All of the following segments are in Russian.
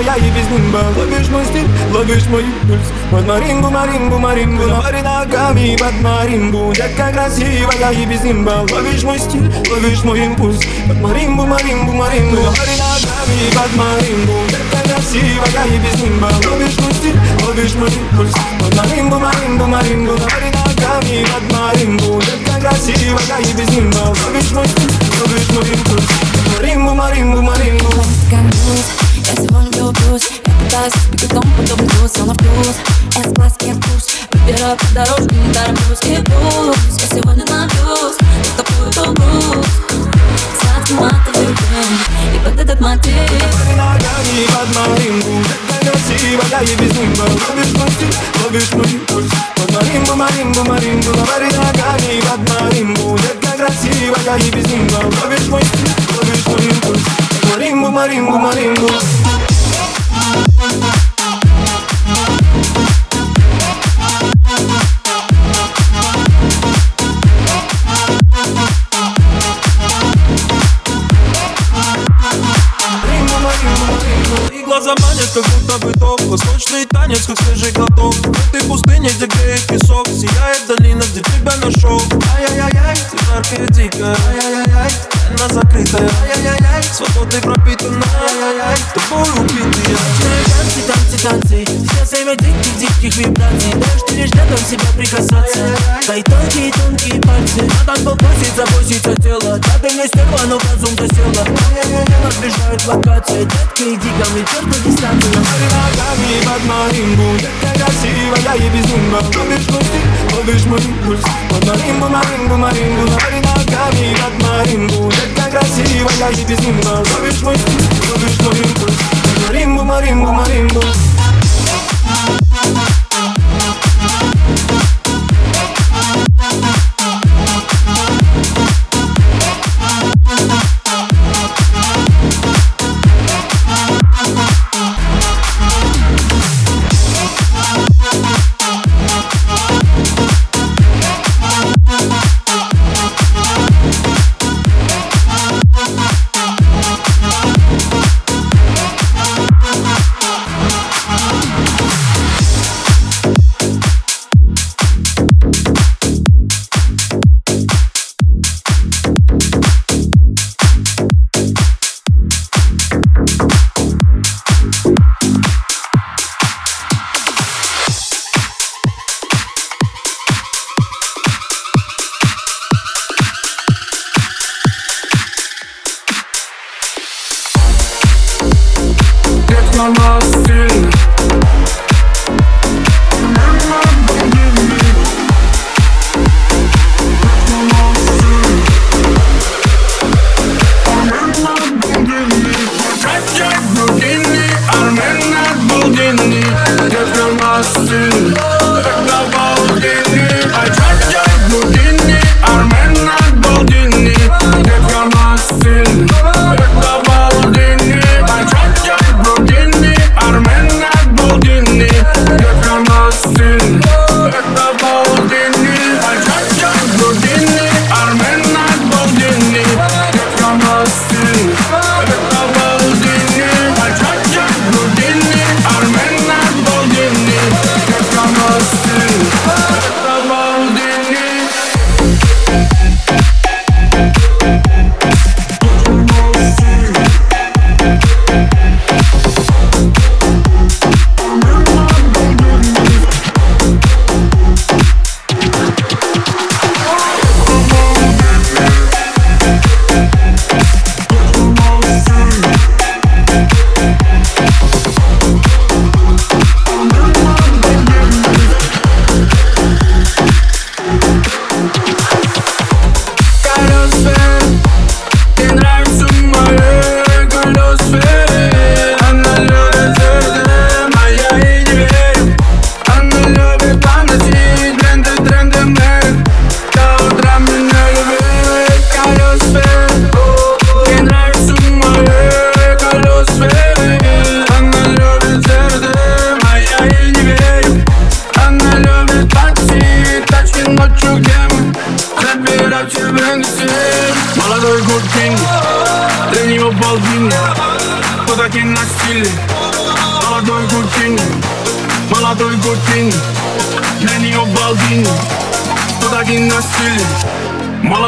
я и без нимба Ловишь мой стиль, ловишь мой импульс Под маримбу, маримбу, маримбу Говори ногами под маримбу Детка красивая и без нимба Ловишь мой стиль, ловишь мой импульс Под маримбу, маримбу, маримбу Говори ногами под маримбу Детка красивая и без нимба Ловишь мой стиль, ловишь мой импульс Под маримбу, маримбу, маримбу Я сегодня влюблюсь Я пытаюсь с беготом подобный вкус, все на вкус С-класс, я вкус Выбираю по дорожке, не тороплюсь И пусть я сегодня напьюсь За такую то груз Сладкий матовый дым И под этот мотив. Ногами под маримбу красиво, и без нимба Ловишь мой стиль, ловишь мой импульс Под маримбу, маримбу, маримбу Говори ногами под маримбу Так красиво, и без нимба. Ловишь мой стиль, ловишь Маримбу, маримбу, маримбу, маримбу. глаза манят, как будто бы топ. Восточный танец, как свежий глоток. В этой пустыне, где греет песок Сияет долина, где тебя нашел. Ай-яй-яй-яй, ты жаркая, дикая. закрытая Свободой пропитана диких вибраций Дождь лишь рядом себя прикасаться. Твои тонкие, тонкие пальцы А так покосит, запустится тело Да ты мне стерва, но в разум засела Подбежают локации Детки, диком и черту дистанцию Море ногами под моим будет Ты красивая и безумно Любишь мой стиль, ловишь мой импульс Под маримбу, маримбу, маримбу Море ногами под маримбу Ты красивая и безумно Любишь мой стиль, ловишь мой импульс Маримбу, маримбу, маримбу Bye.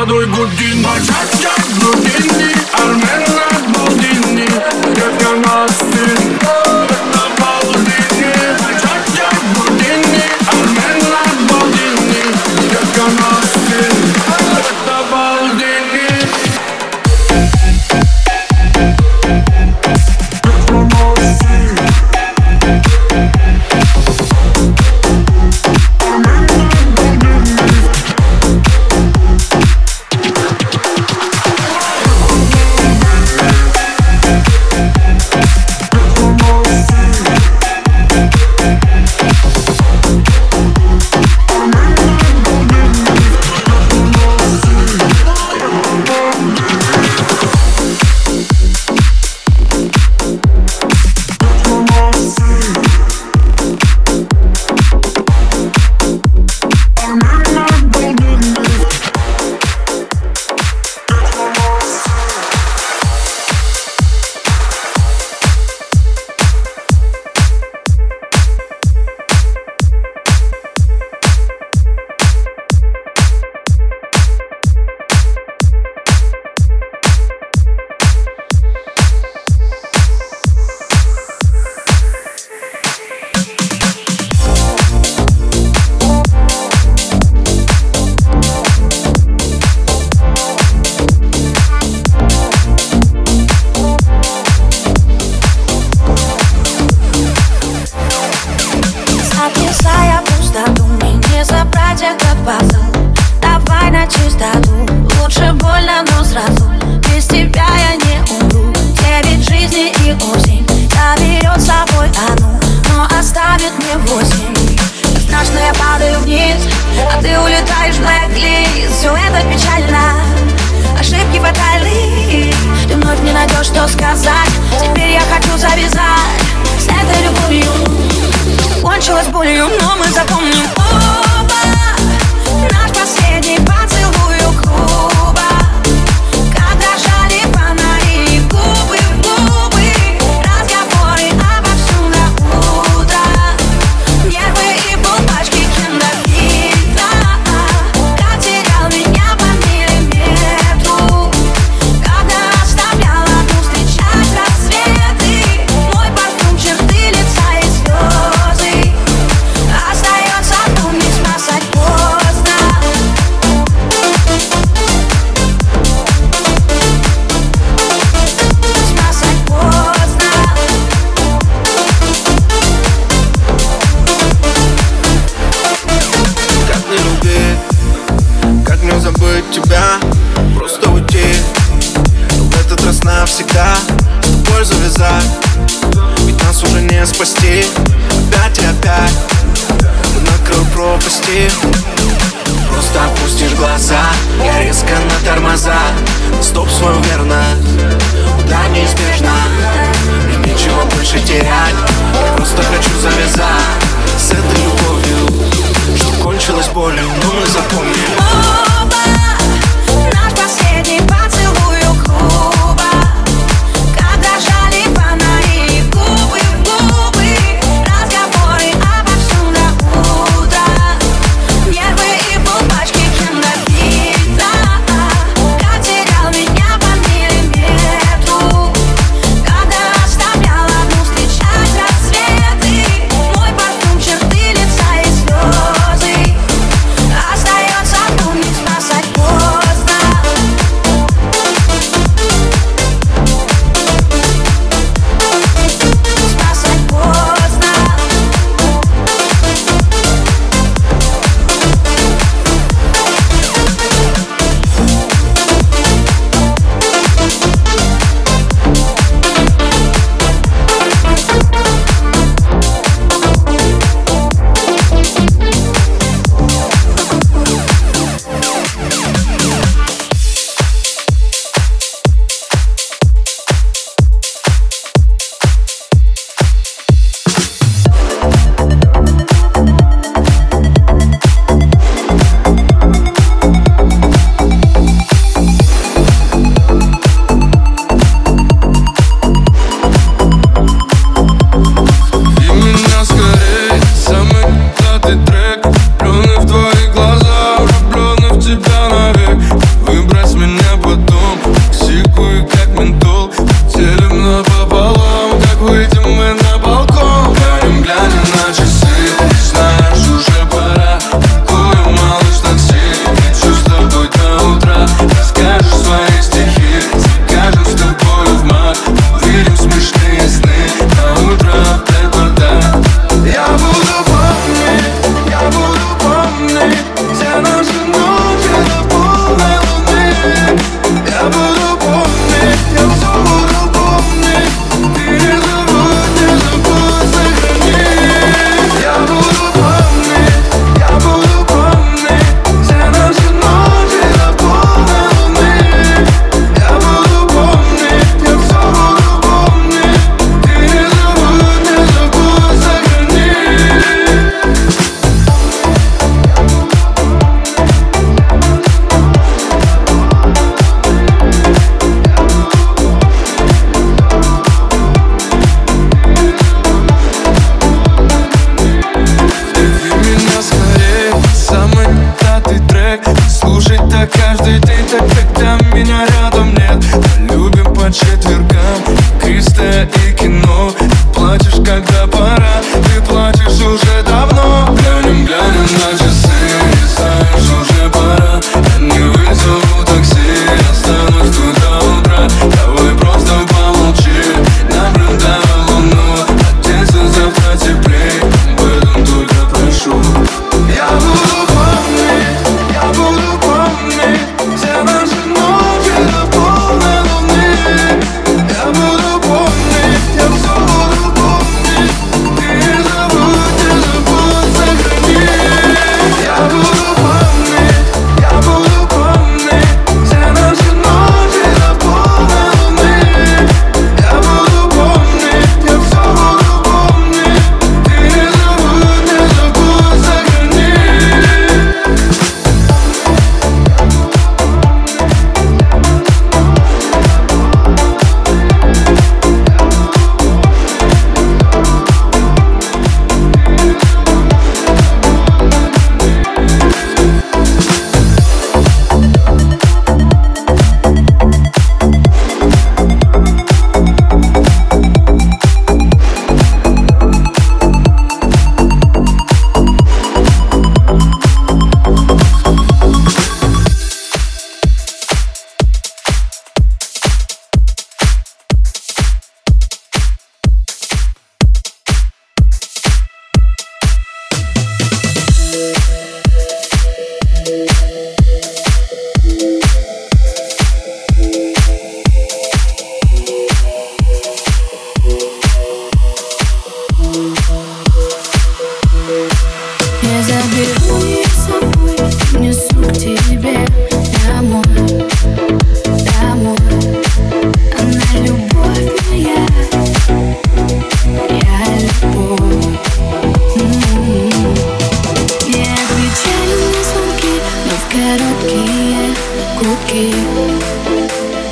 молодой Гудин Бачат-чат, Гудини, Армена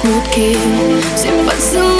Gut que Se passa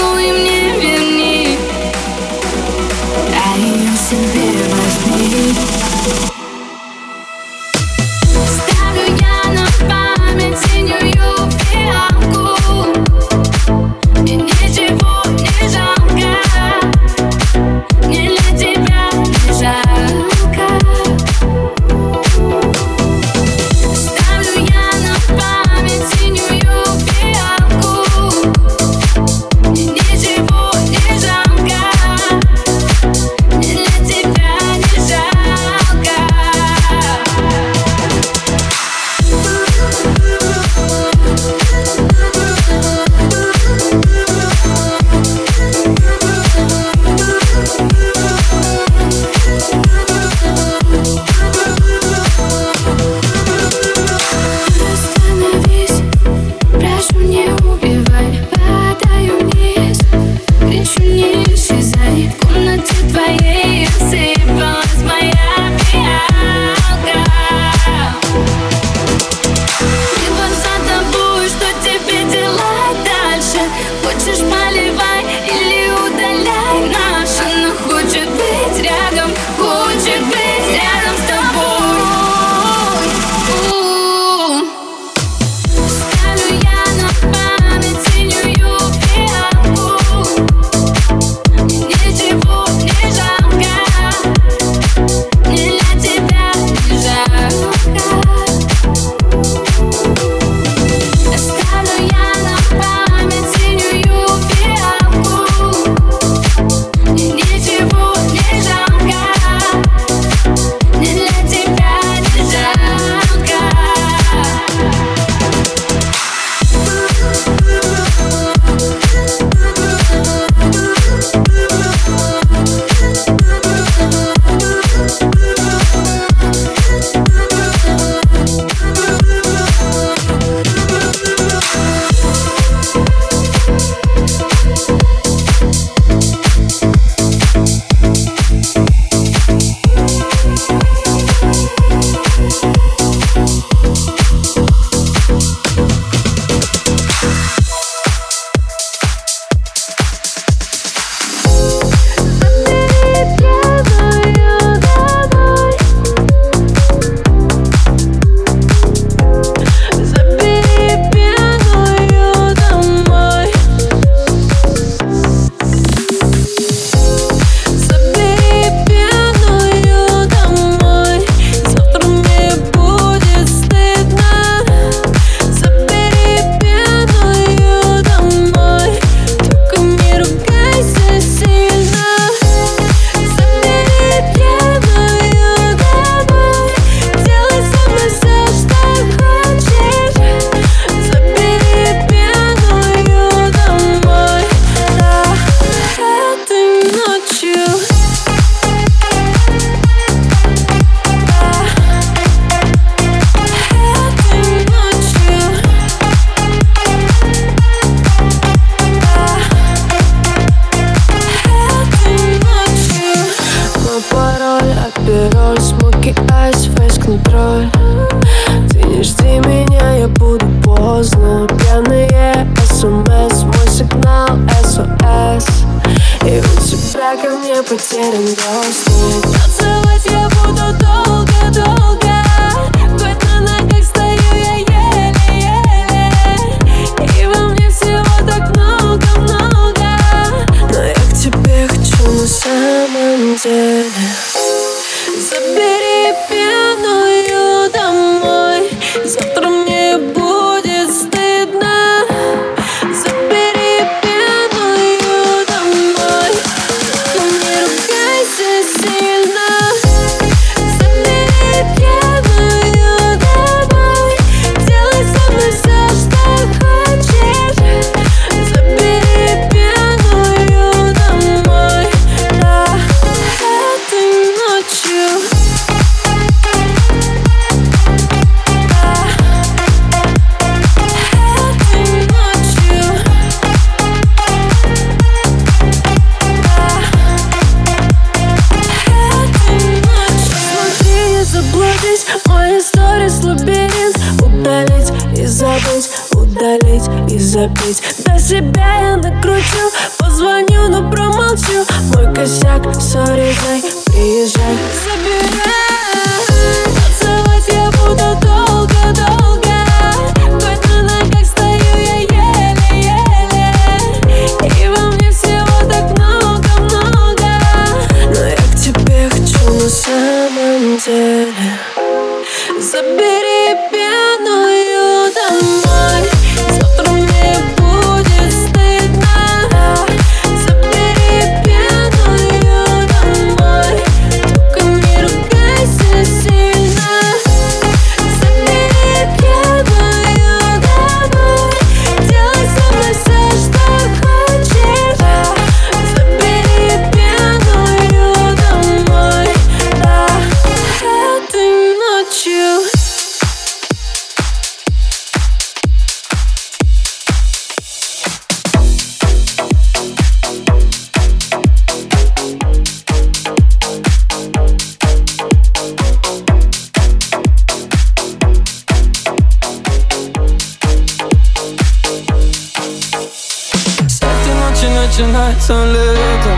сердце лето.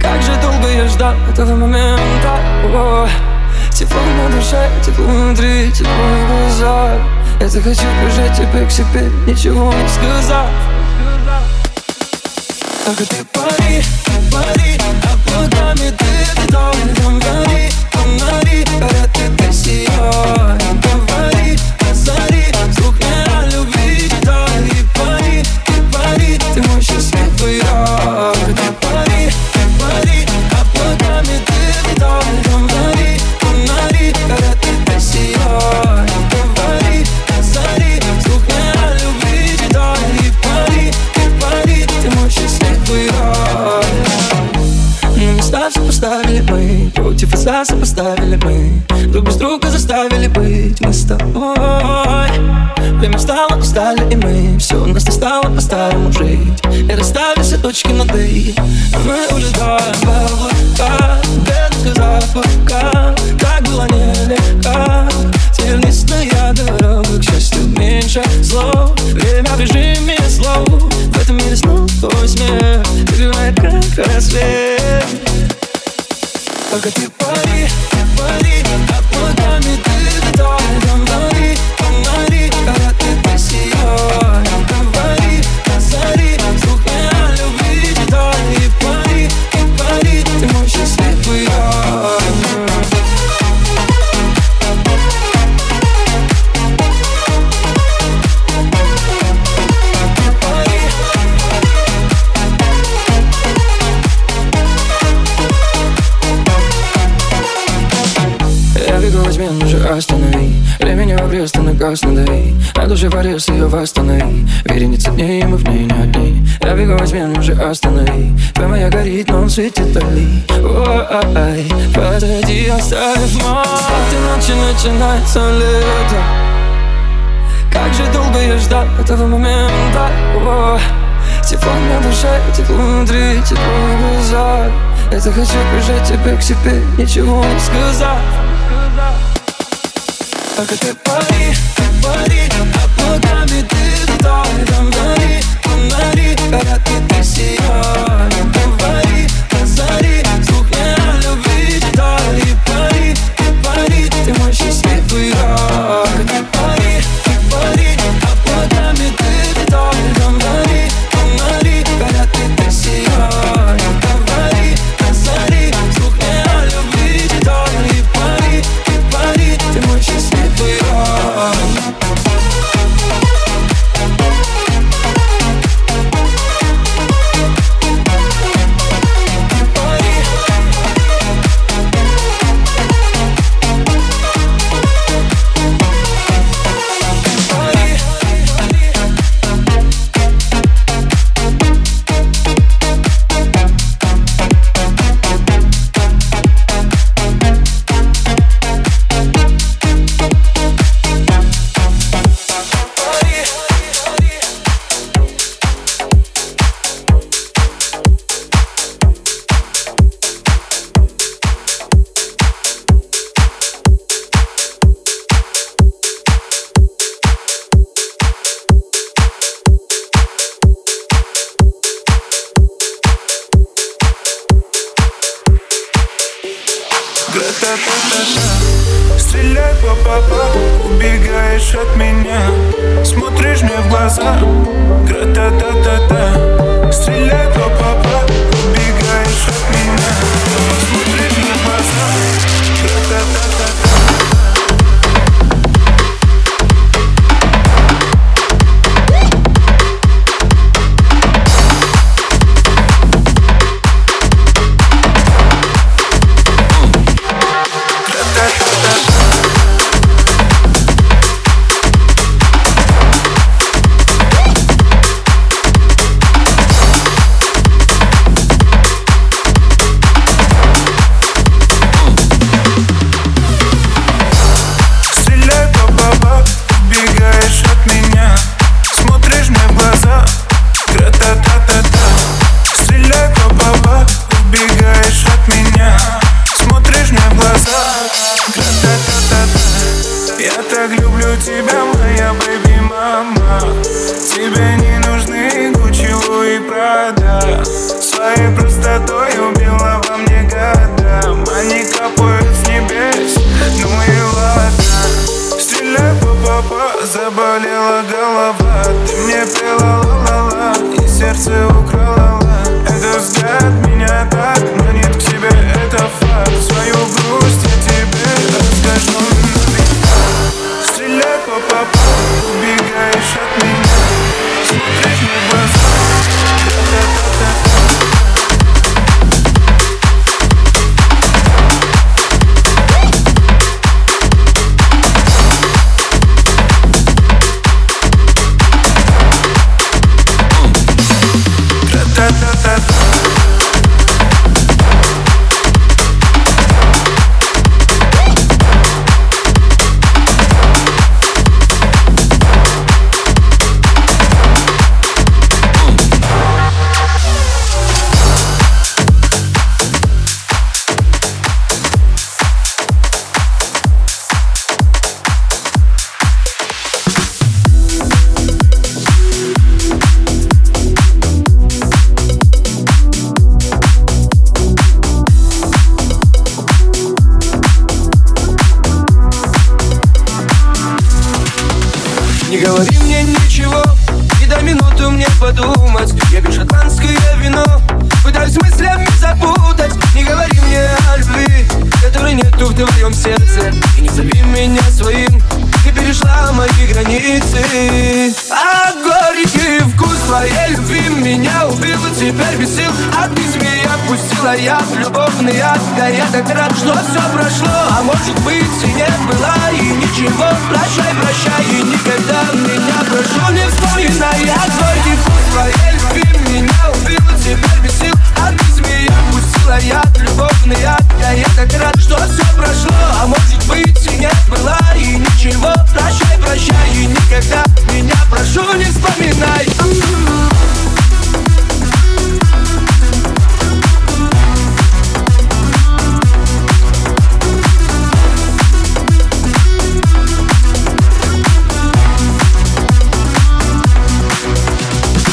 Как же долго я ждал этого момента. О, Тепло на душе, тепло внутри, тепло в глазах. Я захочу прижать тебя к себе, ничего не сказав. Только ты пари, пари, а под нами ты, ты, ты, ты, этом мире снова смех Прикрывает как рассвет. Пока ты пари. порез ее восстанови Вереница дней, мы в ней не одни. Я бегу во тьме, а уже ну останови. Твоя моя горит, но он светит дали Ой, позади оставь мать ночи начинается лето. Как же долго я ждал этого момента. О, Тепло на душе, тепло внутри, тепло в глазах. Я захочу прижать тебя к себе, ничего не сказать. Пока ты пари, пари. Вряд ли ты сегодня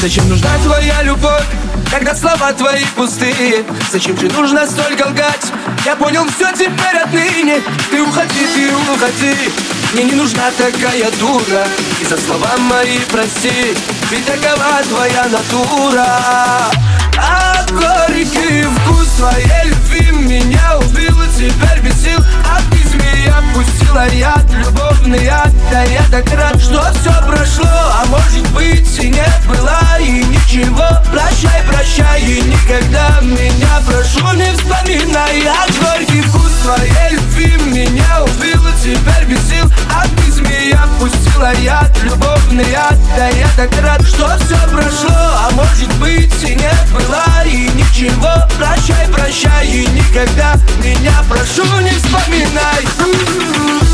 Зачем нужна твоя любовь, когда слова твои пустые? Зачем же нужно столько лгать? Я понял все теперь отныне. Ты уходи, ты уходи. Мне не нужна такая дура. И за слова мои прости. Ведь такова твоя натура. А горький вкус твоей любви Меня убил и теперь без сил От змея пустила яд Любовный яд Да я так рад, что все прошло. А может быть и не было И ничего. Прощай, прощай и никогда Меня прошу не вспоминай. А горький вкус твоей любви Меня убил теперь без сил. От змея пустила яд Любовный яд Да я так рад, что все прошло. А может быть и не было И ничего. Прощай, прощай и никогда Меня прошу не вспоминай Mm-hmm.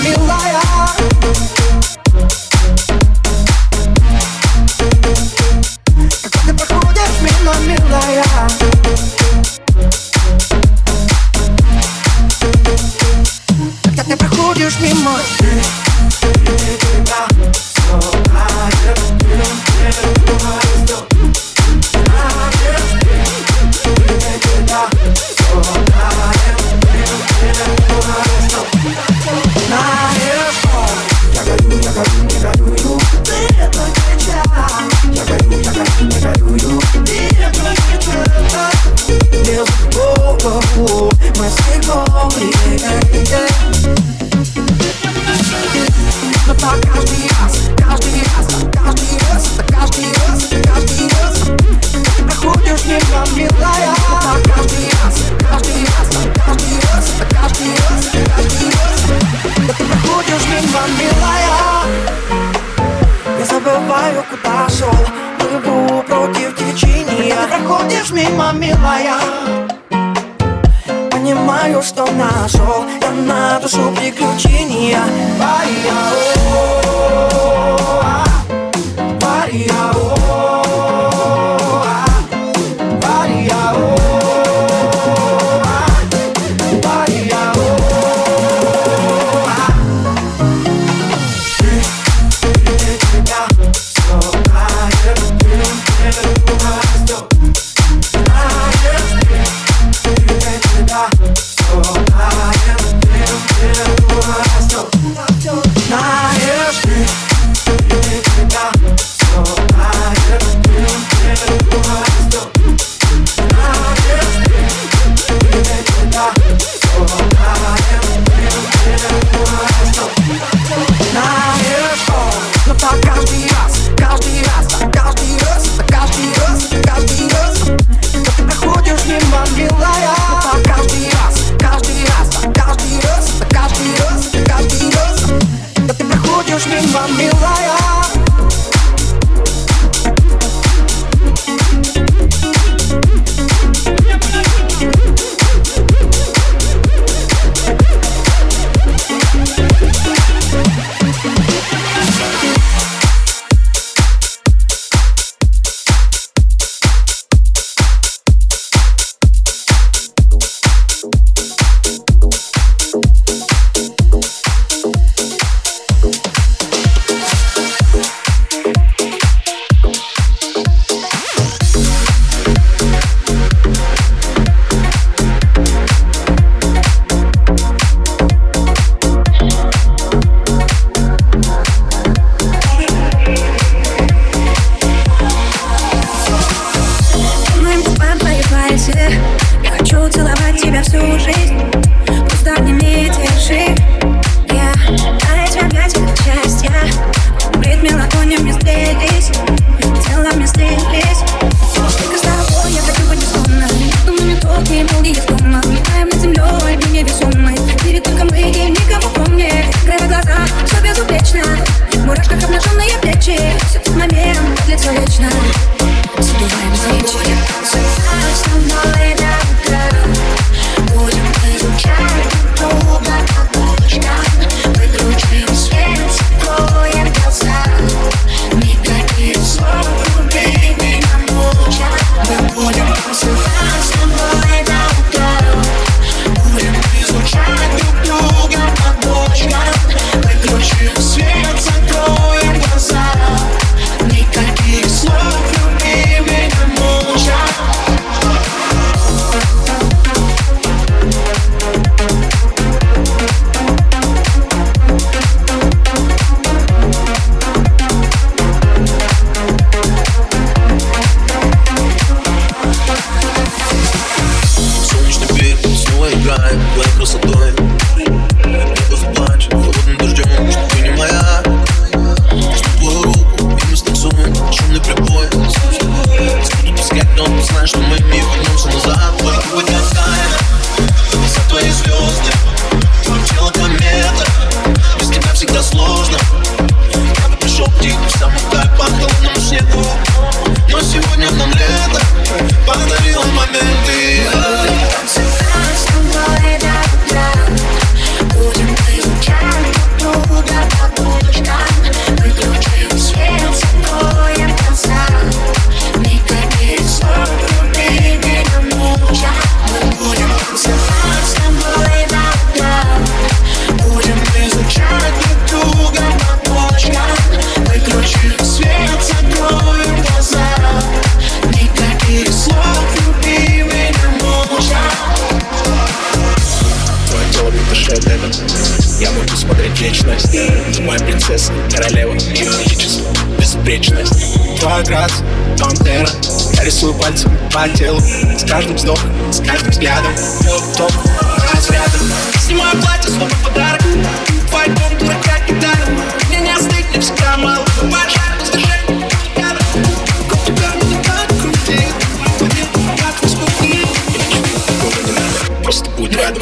Мимо Ты,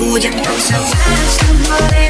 Будем танцевать с тобой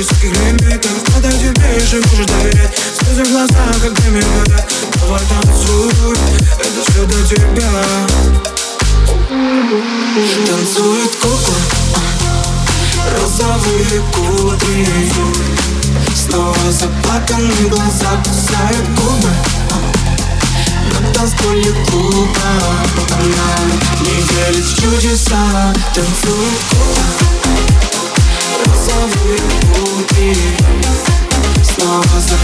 высоких лимитов Надо тебе же можешь доверять. Слезы в глазах, как время горят Давай танцуй, это все для тебя. Танцует кукла Розовые кудри. Снова заплаканные глаза Кусают губы На танцполе клуба Она не верит в чудеса. Танцует кукла Розовые кудри Снова заплаканные